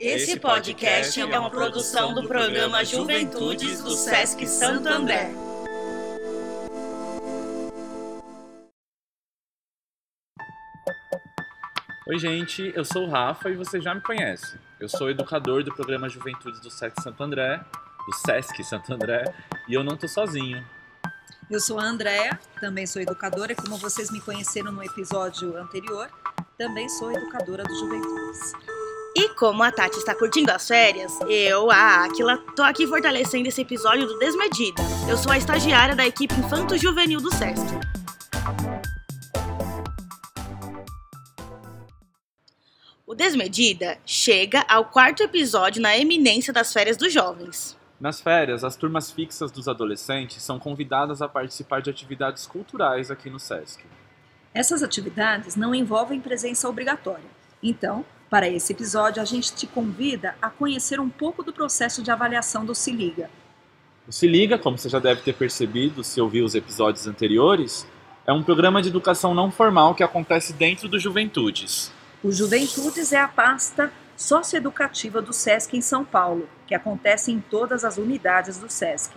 Esse podcast é uma produção do programa Juventudes do Sesc Santo André. Oi, gente, eu sou o Rafa e você já me conhece. Eu sou educador do programa Juventudes do Sesc Santo André, do Sesc Santo André, e eu não tô sozinho. Eu sou a Andréa, também sou educadora, e como vocês me conheceram no episódio anterior, também sou educadora do Juventudes. E como a Tati está curtindo as férias, eu, a Aquila, tô aqui fortalecendo esse episódio do Desmedida. Eu sou a estagiária da equipe Infanto Juvenil do SESC. O Desmedida chega ao quarto episódio na eminência das férias dos jovens. Nas férias, as turmas fixas dos adolescentes são convidadas a participar de atividades culturais aqui no SESC. Essas atividades não envolvem presença obrigatória. Então, para esse episódio, a gente te convida a conhecer um pouco do processo de avaliação do Se Liga. O Se Liga, como você já deve ter percebido se ouviu os episódios anteriores, é um programa de educação não formal que acontece dentro do Juventudes. O Juventudes é a pasta socioeducativa do SESC em São Paulo, que acontece em todas as unidades do SESC.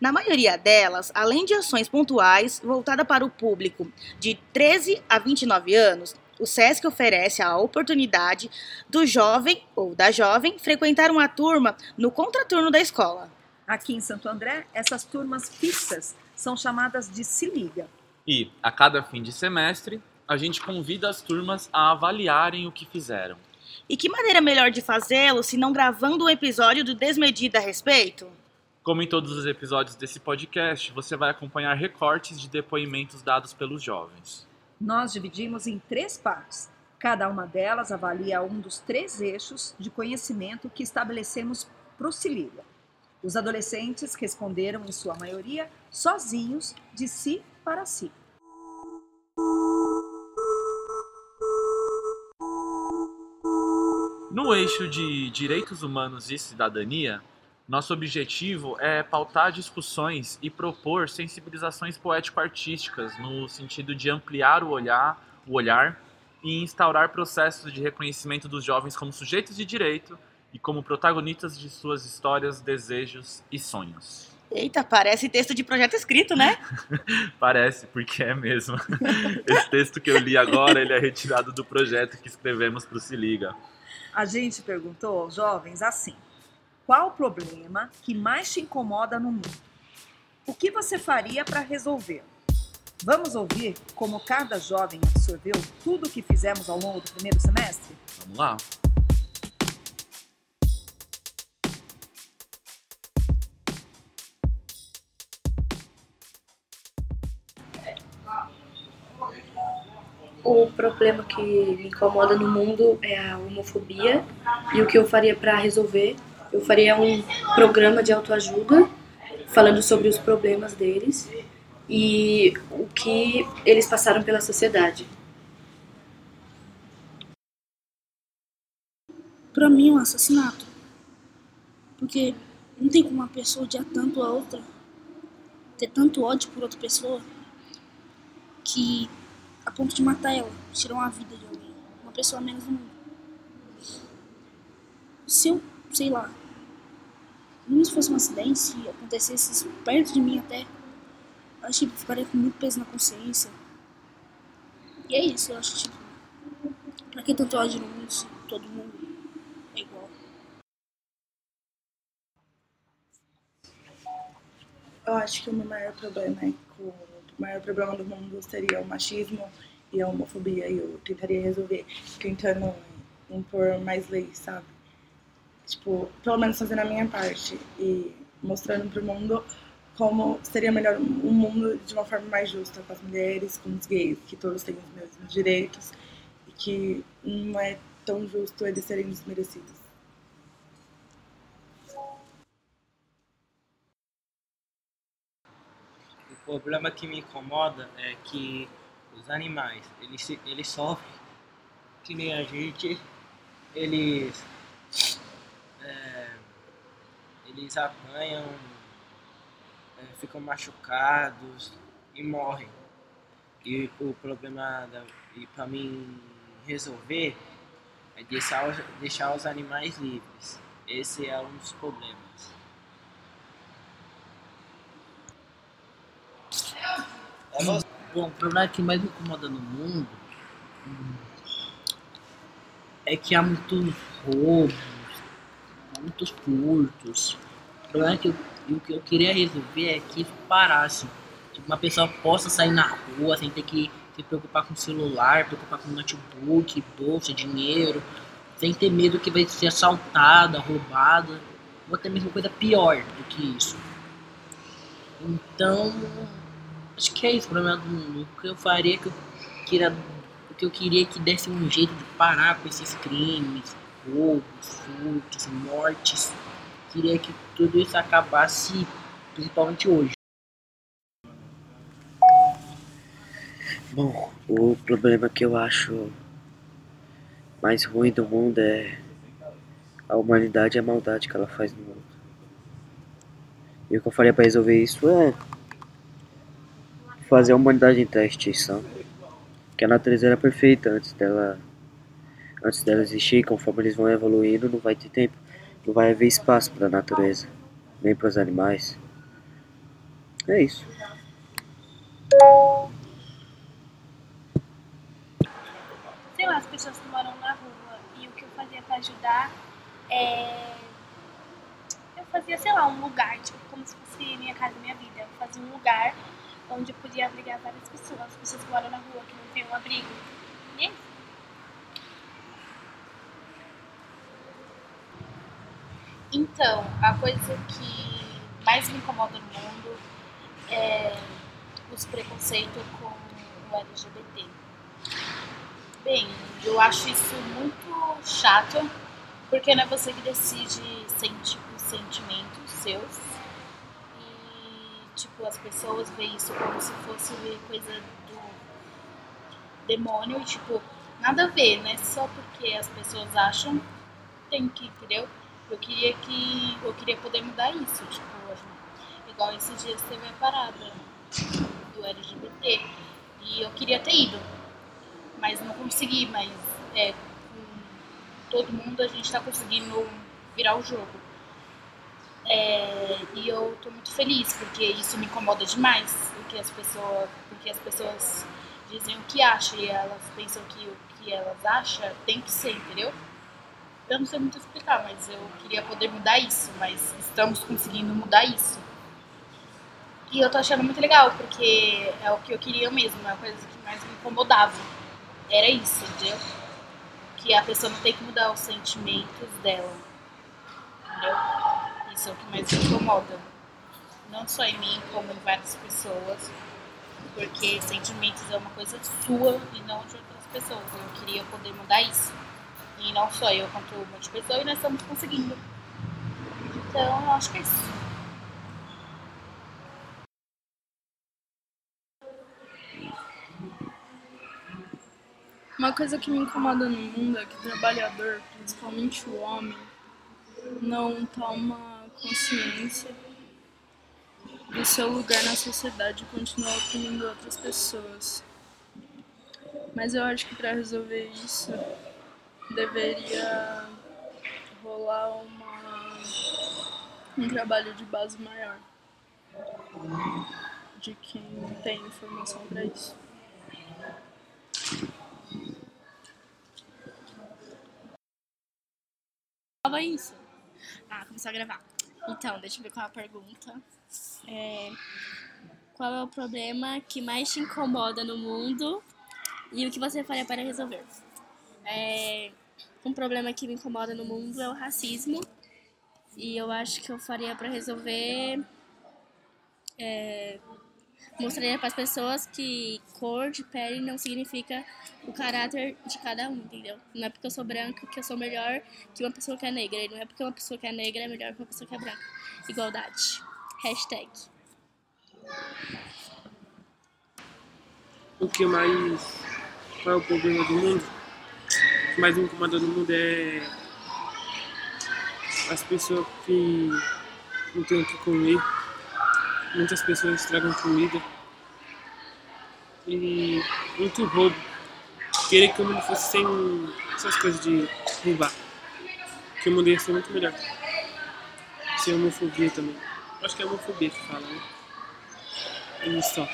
Na maioria delas, além de ações pontuais voltadas para o público de 13 a 29 anos, o SESC oferece a oportunidade do jovem ou da jovem frequentar uma turma no contraturno da escola. Aqui em Santo André, essas turmas fixas são chamadas de Se Liga. E, a cada fim de semestre, a gente convida as turmas a avaliarem o que fizeram. E que maneira melhor de fazê-lo se não gravando um episódio do Desmedida a respeito? Como em todos os episódios desse podcast, você vai acompanhar recortes de depoimentos dados pelos jovens. Nós dividimos em três partes. Cada uma delas avalia um dos três eixos de conhecimento que estabelecemos para o Liga. Os adolescentes responderam, em sua maioria, sozinhos, de si para si. No eixo de direitos humanos e cidadania, nosso objetivo é pautar discussões e propor sensibilizações poético-artísticas no sentido de ampliar o olhar, o olhar e instaurar processos de reconhecimento dos jovens como sujeitos de direito e como protagonistas de suas histórias, desejos e sonhos. Eita, parece texto de projeto escrito, né? parece, porque é mesmo. Esse texto que eu li agora, ele é retirado do projeto que escrevemos para o Se Liga. A gente perguntou aos jovens assim: qual o problema que mais te incomoda no mundo? O que você faria para resolver? Vamos ouvir como cada jovem absorveu tudo o que fizemos ao longo do primeiro semestre? Vamos lá. O problema que me incomoda no mundo é a homofobia e o que eu faria para resolver. Eu faria um programa de autoajuda falando sobre os problemas deles e o que eles passaram pela sociedade. Para mim é um assassinato. Porque não tem como uma pessoa odiar tanto a outra, ter tanto ódio por outra pessoa, que a ponto de matar ela, tirar uma vida de alguém, uma pessoa menos no mundo. Se eu, sei lá, mesmo se fosse um acidente, se acontecesse perto de mim até, acho que ficaria com muito peso na consciência. E é isso, eu acho que, tipo, pra que tanto ódio no mundo se todo mundo é igual? Eu acho que o meu maior problema é que o maior problema do mundo seria o machismo e a homofobia e eu tentaria resolver tentando impor mais leis, sabe? Tipo, pelo menos fazendo a minha parte e mostrando pro mundo como seria melhor um mundo de uma forma mais justa com as mulheres, com os gays, que todos têm os mesmos direitos e que não é tão justo eles serem desmerecidos. O problema que me incomoda é que os animais, eles, eles sofrem que nem a gente, eles, eles apanham, é, ficam machucados e morrem. E o problema, da, e para mim resolver, é deixar os, deixar os animais livres. Esse é um dos problemas. Bom, o problema que mais me incomoda no mundo hum, é que há muitos roubos, muitos furtos. O problema é que eu, o que eu queria resolver é que isso parasse. Tipo, uma pessoa possa sair na rua sem ter que se preocupar com celular, preocupar com notebook, bolsa, dinheiro, sem ter medo que vai ser assaltada, roubada, ou até mesmo coisa pior do que isso. Então, acho que é isso o problema do mundo. O que eu faria que eu queria, o que eu queria que desse um jeito de parar com esses crimes, roubos, furtos, mortes. Queria que tudo isso acabasse, principalmente hoje. Bom, o problema que eu acho mais ruim do mundo é a humanidade e a maldade que ela faz no mundo. E o que eu faria para resolver isso é fazer a humanidade entrar em extinção. Que a natureza era perfeita antes dela antes dela existir, conforme eles vão evoluindo, não vai ter tempo, não vai haver espaço para a natureza, nem para os animais. É isso. sei lá, as pessoas que moram na rua. E o que eu fazia pra ajudar é. Eu fazia, sei lá, um lugar, tipo, como se fosse minha casa, minha vida. Eu fazia um lugar onde eu podia abrigar várias pessoas, as pessoas que moram na rua, que não têm um abrigo. E é isso. Então, a coisa que mais me incomoda no mundo é os preconceitos com o LGBT. Bem, eu acho isso muito chato, porque não é você que decide senti os sentimentos seus. E, tipo, as pessoas veem isso como se fosse coisa do demônio e, tipo, nada a ver, né? Só porque as pessoas acham, tem que, entendeu? Eu queria que. Eu queria poder mudar isso, tipo, igual esses dias teve a parada do LGBT. E eu queria ter ido, mas não consegui, mas é, com todo mundo a gente tá conseguindo virar o jogo. É, e eu tô muito feliz, porque isso me incomoda demais, porque as pessoas, porque as pessoas dizem o que acham e elas pensam que o que elas acham tem que ser, entendeu? Eu não sei muito explicar, mas eu queria poder mudar isso, mas estamos conseguindo mudar isso. E eu tô achando muito legal, porque é o que eu queria mesmo, é a coisa que mais me incomodava. Era isso, entendeu? Que a pessoa não tem que mudar os sentimentos dela. Entendeu? Isso é o que mais me incomoda. Não só em mim, como em várias pessoas. Porque sentimentos é uma coisa sua e não de outras pessoas. Eu queria poder mudar isso. E não só eu, quanto um monte de pessoas, e nós estamos conseguindo. Então, eu acho que é isso. Uma coisa que me incomoda no mundo é que o trabalhador, principalmente o homem, não toma consciência do seu lugar na sociedade e continua oprimindo outras pessoas. Mas eu acho que para resolver isso deveria rolar uma, um trabalho de base maior de quem tem informação para isso. Fala isso. Ah, começou a gravar. Então, deixa eu ver qual é a pergunta. É, qual é o problema que mais te incomoda no mundo e o que você faria para resolver? É, um problema que me incomoda no mundo é o racismo e eu acho que eu faria para resolver é, mostraria para as pessoas que cor de pele não significa o caráter de cada um, entendeu? Não é porque eu sou branca que eu sou melhor que uma pessoa que é negra. E não é porque uma pessoa que é negra é melhor que uma pessoa que é branca. Igualdade. Hashtag. O que mais. Qual é o problema do mundo? O que mais me incomoda no mundo é. As pessoas que não têm o que comer. Muitas pessoas estragam comida. E muito roubo querer que o mundo fosse sem essas coisas de roubar. Que o mundo ia ser muito melhor. Sem homofobia também. Acho que é homofobia que fala, né? E só.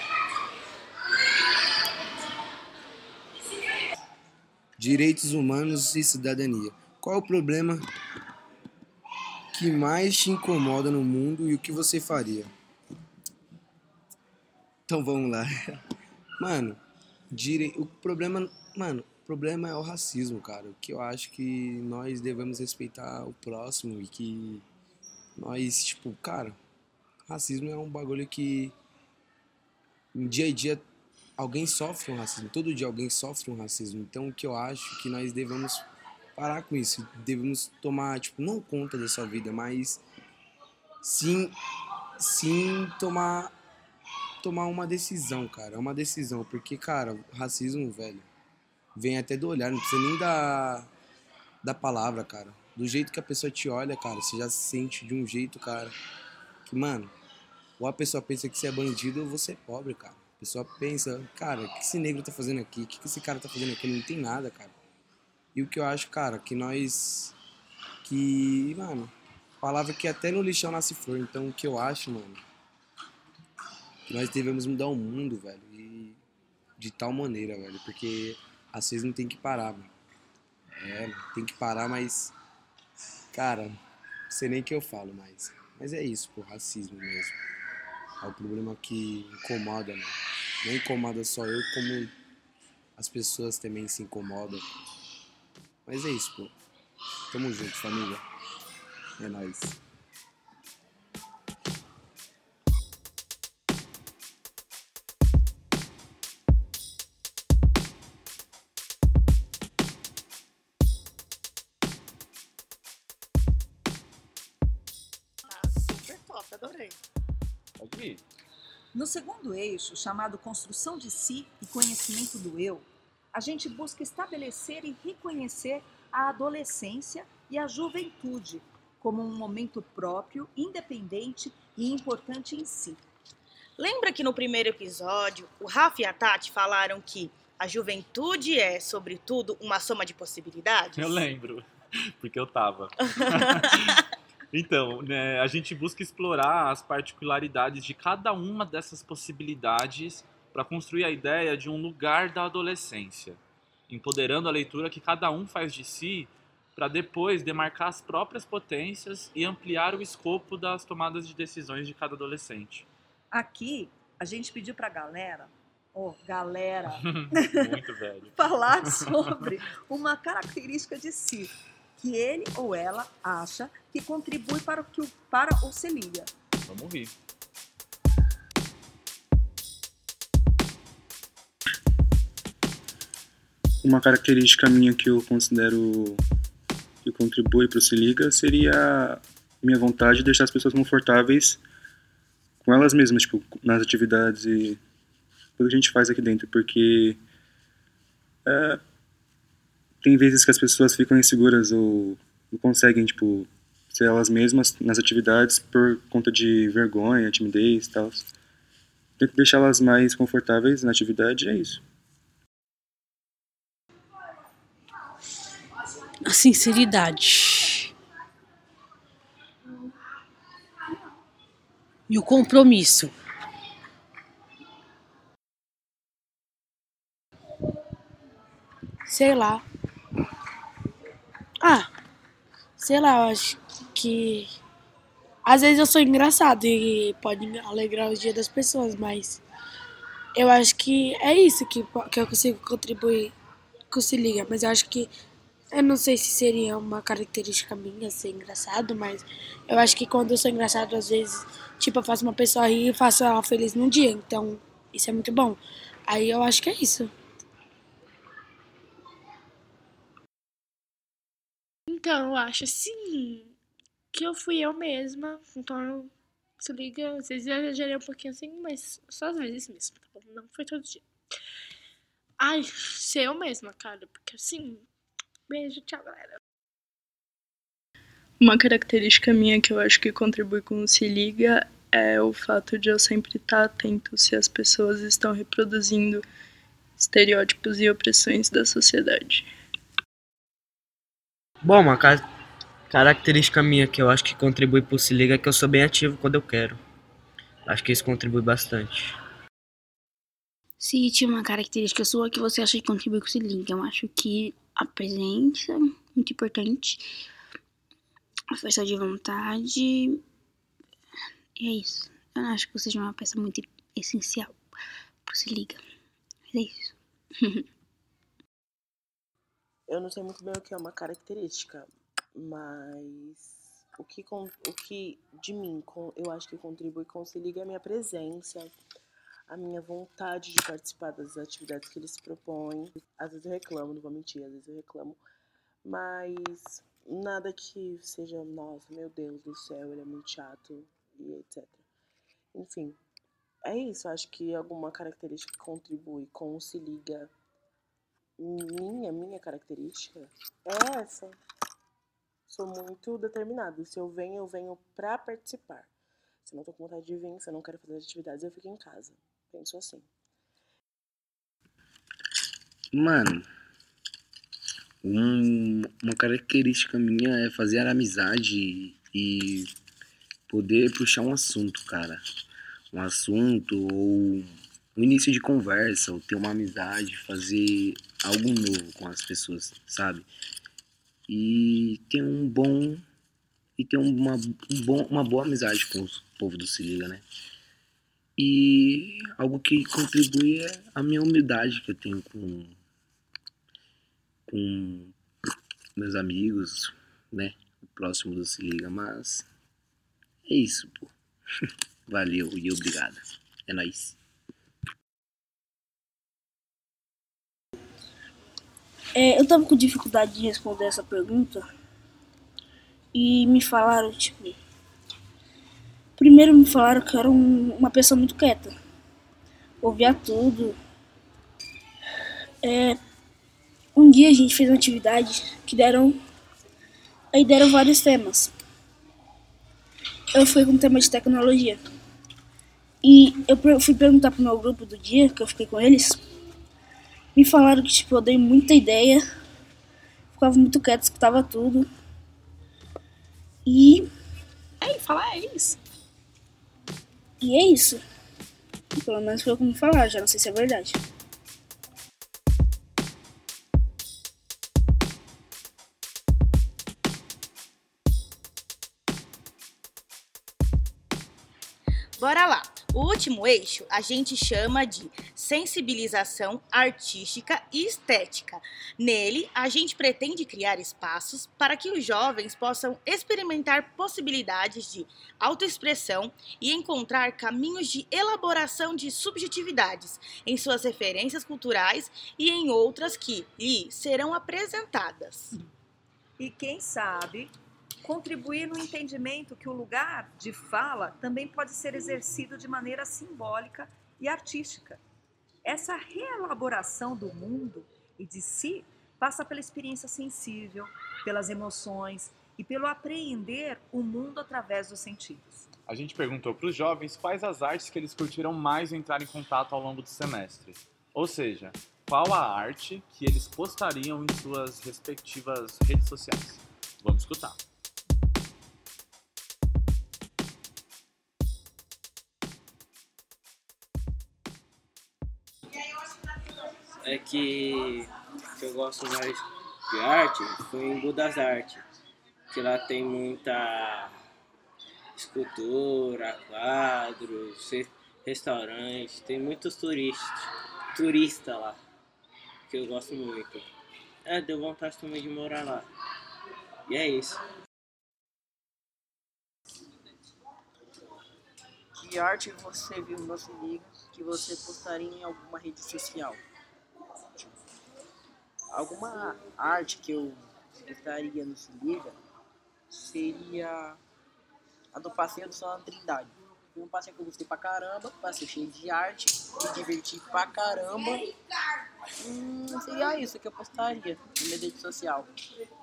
Direitos humanos e cidadania. Qual o problema que mais te incomoda no mundo e o que você faria? Então vamos lá. Mano, o problema, mano, o problema é o racismo, cara. Que eu acho que nós devemos respeitar o próximo e que nós, tipo, cara, racismo é um bagulho que no dia a dia alguém sofre um racismo, todo dia alguém sofre um racismo. Então o que eu acho que nós devemos parar com isso, devemos tomar, tipo, não conta da sua vida, mas sim sim tomar tomar uma decisão, cara. É uma decisão, porque, cara, racismo, velho, vem até do olhar, não precisa nem da, da palavra, cara. Do jeito que a pessoa te olha, cara, você já se sente de um jeito, cara, que, mano, ou a pessoa pensa que você é bandido ou você é pobre, cara. A pessoa pensa, cara, o que esse negro tá fazendo aqui? O que esse cara tá fazendo aqui? Não tem nada, cara. E o que eu acho, cara, que nós. Que, mano, palavra que até no lixão nasce flor. Então o que eu acho, mano, que nós devemos mudar o mundo, velho. E de tal maneira, velho. Porque às vezes não tem que parar, mano. É, tem que parar, mas. Cara, não sei nem o que eu falo mais. Mas é isso, pô, racismo mesmo. É o problema que incomoda, mano. Não incomoda só eu, como as pessoas também se incomodam. Mas é isso, pô. Tamo junto, família. É nóis. Top, adorei. No segundo eixo, chamado construção de si e conhecimento do eu, a gente busca estabelecer e reconhecer a adolescência e a juventude como um momento próprio, independente e importante em si. Lembra que no primeiro episódio, o Rafa e a Tati falaram que a juventude é, sobretudo, uma soma de possibilidades? Eu lembro, porque eu tava. então, né, a gente busca explorar as particularidades de cada uma dessas possibilidades para construir a ideia de um lugar da adolescência, empoderando a leitura que cada um faz de si para depois demarcar as próprias potências e ampliar o escopo das tomadas de decisões de cada adolescente. Aqui, a gente pediu para a galera, ó, galera, Muito velho. falar sobre uma característica de si que ele ou ela acha que contribui para o que o, para o se liga. Vamos rir. Uma característica minha que eu considero que contribui para o Se Liga seria minha vontade de deixar as pessoas confortáveis com elas mesmas, tipo, nas atividades e tudo que a gente faz aqui dentro, porque é, tem vezes que as pessoas ficam inseguras ou não conseguem, tipo, ser elas mesmas nas atividades por conta de vergonha, timidez e tal. Deixar elas mais confortáveis na atividade é isso. A sinceridade. E o compromisso. Sei lá. Ah, sei lá, eu acho que. Às vezes eu sou engraçado e pode alegrar o dia das pessoas, mas eu acho que é isso que, que eu consigo contribuir com Se Liga. Mas eu acho que. Eu não sei se seria uma característica minha ser engraçado, mas eu acho que quando eu sou engraçado, às vezes, tipo, eu faço uma pessoa rir e faço ela feliz num dia. Então, isso é muito bom. Aí eu acho que é isso. Então, eu acho assim que eu fui eu mesma. Então, se liga, às vezes eu exagerei um pouquinho assim, mas só às vezes mesmo, tá bom? Não foi todo dia. Ai, ser eu mesma, cara, porque assim. Beijo, tchau, galera. Uma característica minha que eu acho que contribui com o Se Liga é o fato de eu sempre estar atento se as pessoas estão reproduzindo estereótipos e opressões da sociedade. Bom, uma ca característica minha que eu acho que contribui pro Se Liga é que eu sou bem ativo quando eu quero. Acho que isso contribui bastante. Se tinha uma característica sua que você acha que contribui com o Se Liga, eu acho que a presença, muito importante, a força de vontade, e é isso. Eu não acho que você seja uma peça muito essencial pro Se Liga, mas é isso. Eu não sei muito bem o que é uma característica, mas o que, o que de mim eu acho que contribui com o Se Liga é a minha presença, a minha vontade de participar das atividades que eles propõem. Às vezes eu reclamo, não vou mentir, às vezes eu reclamo, mas nada que seja, nossa, meu Deus do céu, ele é muito chato e etc. Enfim, é isso, acho que alguma característica que contribui com o Se Liga minha, minha característica é essa. Sou muito determinada. Se eu venho, eu venho pra participar. Se eu não tô com vontade de vir, se eu não quero fazer as atividades, eu fico em casa. Penso assim. Mano, um- uma característica minha é fazer amizade e poder puxar um assunto, cara. Um assunto ou um início de conversa, ou ter uma amizade, fazer algo novo com as pessoas, sabe? E ter um bom. E ter uma, um bom, uma boa amizade com o povo do Se Liga, né? E algo que contribui é a minha humildade que eu tenho com, com meus amigos, né? O próximo do Se Liga, mas é isso, pô. Valeu e obrigado. É nóis. É, eu tava com dificuldade de responder essa pergunta e me falaram, tipo. Primeiro me falaram que eu era um- uma pessoa muito quieta. Ouvia tudo. É, um dia a gente fez uma atividade que deram. Aí deram vários temas. Eu fui com o tema de tecnologia. E eu fui perguntar pro meu grupo do dia, que eu fiquei com eles. Me falaram que, tipo, eu dei muita ideia. Ficava muito quieto, escutava tudo. E. Aí, falar é isso. E é isso. Pelo menos foi o que me falaram, já não sei se é verdade. Bora lá. O último eixo a gente chama de sensibilização artística e estética. Nele, a gente pretende criar espaços para que os jovens possam experimentar possibilidades de autoexpressão e encontrar caminhos de elaboração de subjetividades em suas referências culturais e em outras que lhe serão apresentadas. E quem sabe contribuir no entendimento que o lugar de fala também pode ser exercido de maneira simbólica e artística. Essa reelaboração do mundo e de si passa pela experiência sensível, pelas emoções e pelo apreender o mundo através dos sentidos. A gente perguntou para os jovens quais as artes que eles curtiram mais entrar em contato ao longo do semestre. Ou seja, qual a arte que eles postariam em suas respectivas redes sociais. Vamos escutar. É que, que eu gosto mais de arte foi em Budas Arte, que lá tem muita escultura, quadros, re- restaurante, tem muitos turistas, turista lá, que eu gosto muito. É, deu vontade também de morar lá. E é isso. Que arte você viu no Se Liga que você postaria em alguma rede social? Alguma arte que eu postaria no Se Liga seria a do passeio do São Trindade. Foi um passeio que eu gostei pra caramba, passeio cheio de arte, me diverti pra caramba. Hum, seria isso que eu postaria na minha rede social.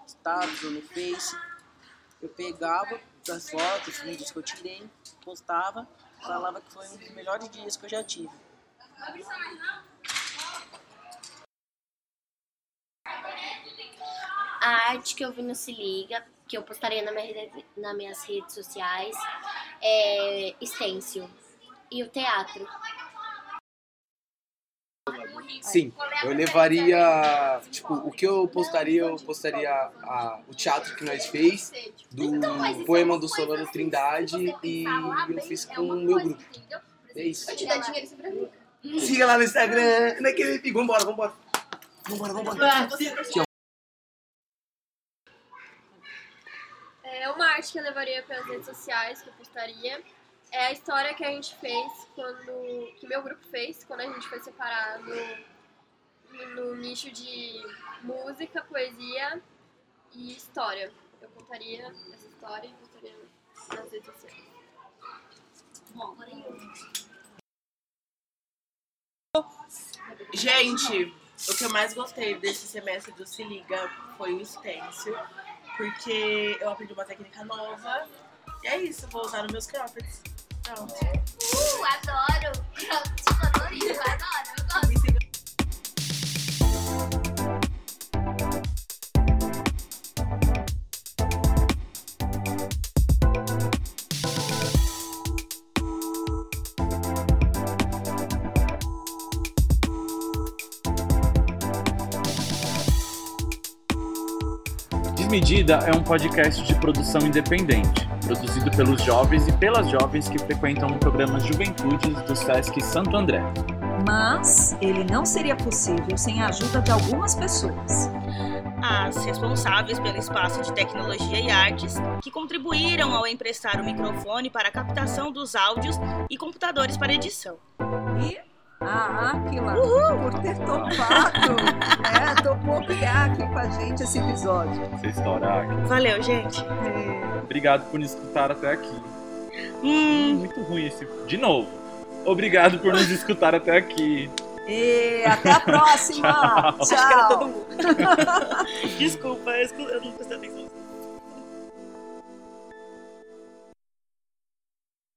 Status ou no Face. Eu pegava as fotos, os vídeos que eu tirei, postava, falava que foi um dos melhores dias que eu já tive. A arte que eu vi no Se Liga, que eu postaria na minha rede- nas minhas redes sociais, é stencil. E o teatro. Sim, eu levaria. Tipo, o que eu postaria, eu postaria a- o teatro que nós fez, do poema do Solano Trindade, e eu fiz com o meu grupo. É isso. te dar dinheiro isso pra mim. Siga lá no Instagram, naquele pico. Vambora, vambora. Vambora, vambora. Aqui, ó. É uma arte que eu levaria para as redes sociais, que eu postaria. É a história que a gente fez quando. que meu grupo fez quando a gente foi separar no, no nicho de música, poesia e história. Eu contaria essa história e postaria nas redes sociais. Bom, agora eu. Gente, o que eu mais gostei desse semestre do Se Liga foi o stencil, porque eu aprendi uma técnica nova. E é isso, vou usar nos meus croppeds. Pronto. Uh, adoro! Tipo, colorido, adoro, eu gosto. Desmedida é um podcast de produção independente, produzido pelos jovens e pelas jovens que frequentam o programa Juventudes do Sesc Santo André. Mas ele não seria possível sem a ajuda de algumas pessoas. As responsáveis pelo espaço de tecnologia e artes, que contribuíram ao emprestar o microfone para a captação dos áudios e computadores para edição. E a Aquila, por ter topado, né? Topou criar aqui com a gente esse episódio. Essa história aqui. Valeu, gente. Obrigado por nos escutar até aqui. Hum. Muito ruim esse. De novo. Obrigado por nos escutar até aqui. E até a próxima. Tchau. Tchau. Acho que era todo mundo. Desculpa, eu escu- eu não prestei atenção.